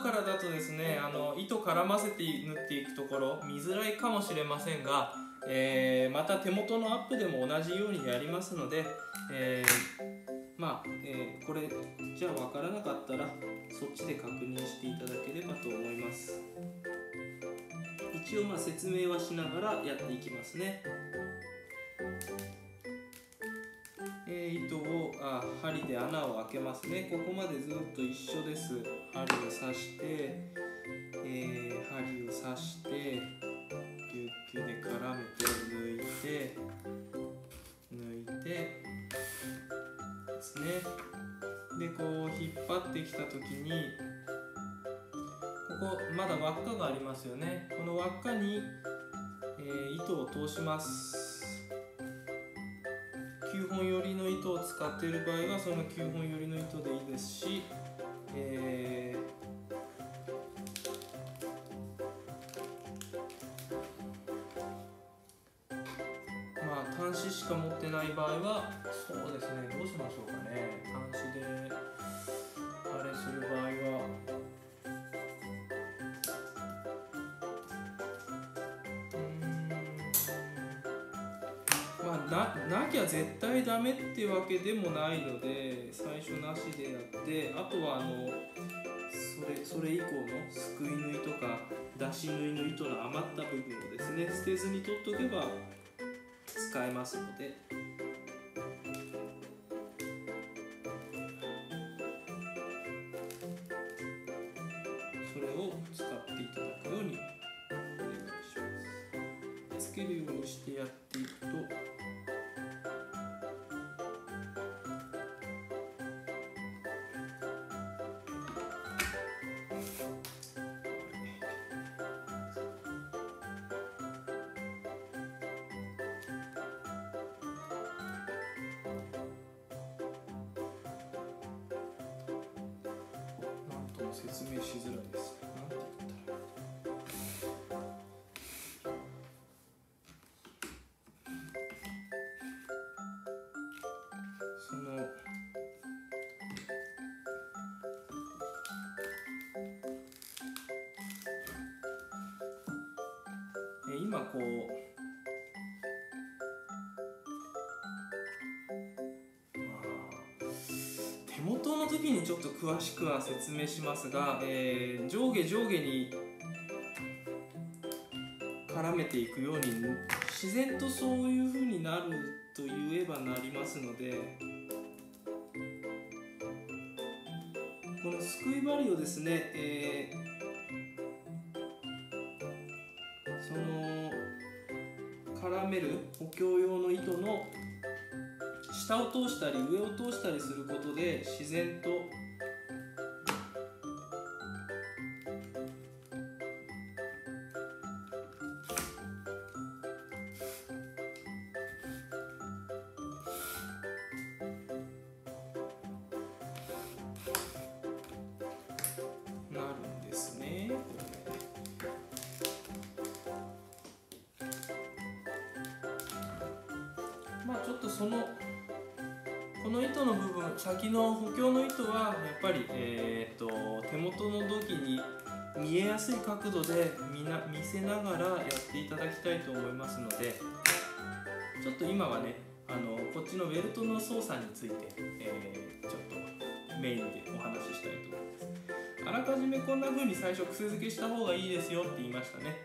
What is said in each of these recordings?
からだとですねあの糸絡ませて縫っていくところ見づらいかもしれませんが、えー、また手元のアップでも同じようにやりますので、えー、まあ、えー、これじゃあ分からなかったらそっちで確認していただければと思います。一応まあ説明はしながらやっていきますね。えー、糸をあ針で穴を開けますね。ここまでずっと一緒です針を刺して、えー、針を刺してギュッギュで絡めて抜いて抜いてですね。でこう引っ張ってきた時にここまだ輪っかがありますよね。この輪っかに、えー、糸を通します。本寄りの糸を使っている場合はその9本寄りの糸でいいですし、えー、まあ端子しか持ってない場合はそうですねどうしましょうかね。端子でななきゃ絶対ダメってわけでもないので最初なしでやってあとはあのそれそれ以降のすくい縫いとか出し縫いの糸の余った部分をですね捨てずに取っとけば使えますので。それを使っていただくようにお願いします。つけるようにしてやって説明しづらいです。そのえ今こう手元の時にちょっと詳しくは説明しますが、えー、上下上下に絡めていくように自然とそういう風になると言えばなりますのでこのすくい針をですね、えー、その絡める補強用の糸の下を通したり上を通したりすることで自然となるんですね。まあちょっとそのの糸の部分先の補強の糸はやっぱり、えーと、手元の土器に見えやすい角度で見な見せながらやっていただきたいと思いますのでちょっと今はねあのこっちのベルトの操作について、えー、ちょっとメインでお話ししたいと思います。あらかじめこんな風に最初癖付けした方がいいですよって言いましたね。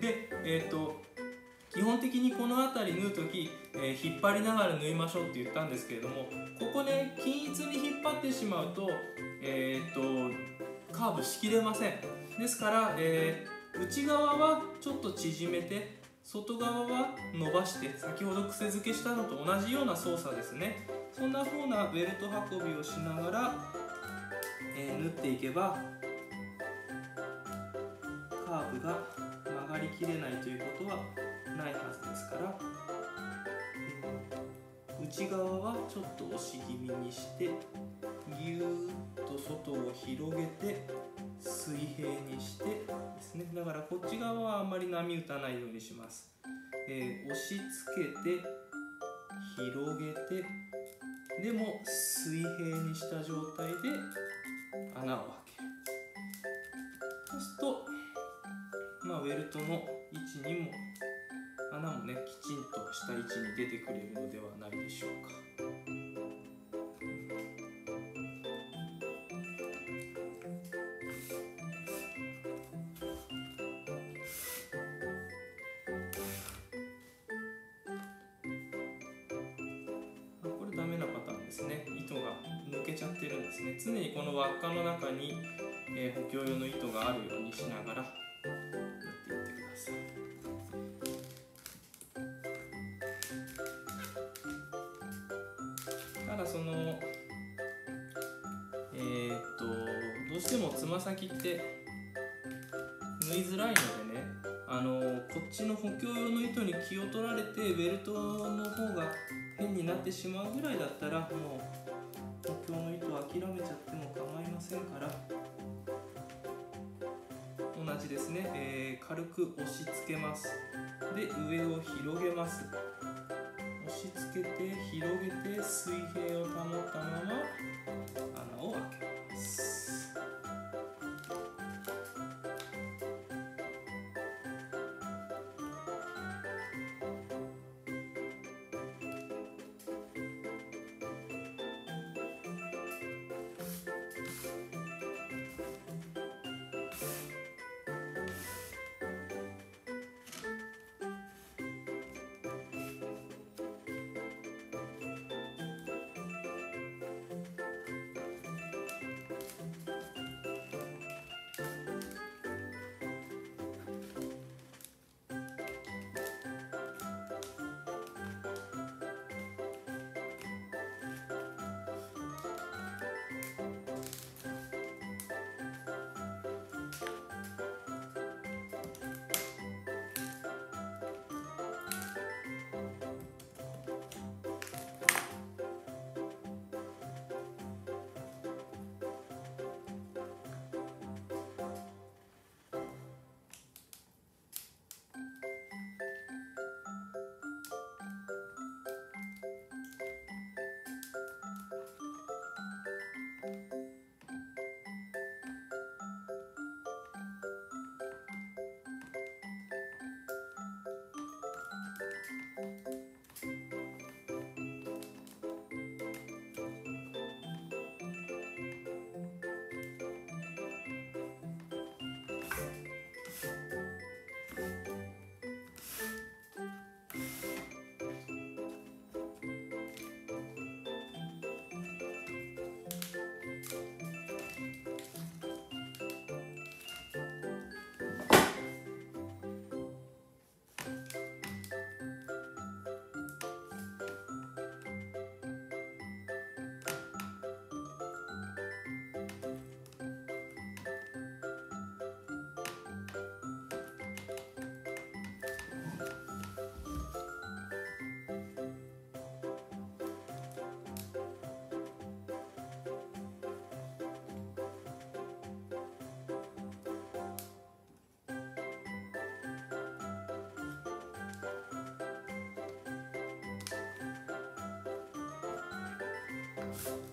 でえっ、ー、と基本的にこの辺り縫う時、えー、引っ張りながら縫いましょうって言ったんですけれどもここね均一に引っ張ってしまうと,、えー、っとカーブしきれません。ですから、えー、内側はちょっと縮めて外側は伸ばして先ほど癖付けしたのと同じような操作ですね。そんな風なベルト運びをしながら、え、縫っていけばカーブが曲がりきれないということはないはずですから、内側はちょっと押し気味にしてぎゅーっと外を広げて水平にしてですね。だからこっち側はあんまり波打たないようにします、えー、押し付けて広げてでも水平にした状態で穴を開ける。そうすると、まあ、ウェルトの位置にももねきちんとした位置に出てくれるのではないでしょうか。これダメなパターンですね糸が抜けちゃってるんですね常にこの輪っかの中に、えー補強用の糸があるようにしながらどうしてもつま先って縫いづらいのでねあのこっちの補強用の糸に気を取られてウェルトの方が変になってしまうぐらいだったらもう補強の糸を諦めちゃっても構いませんから同じですね、えー軽く押し付けます。で上を広げます。押し付けて広げて水平を保ったまま yourself.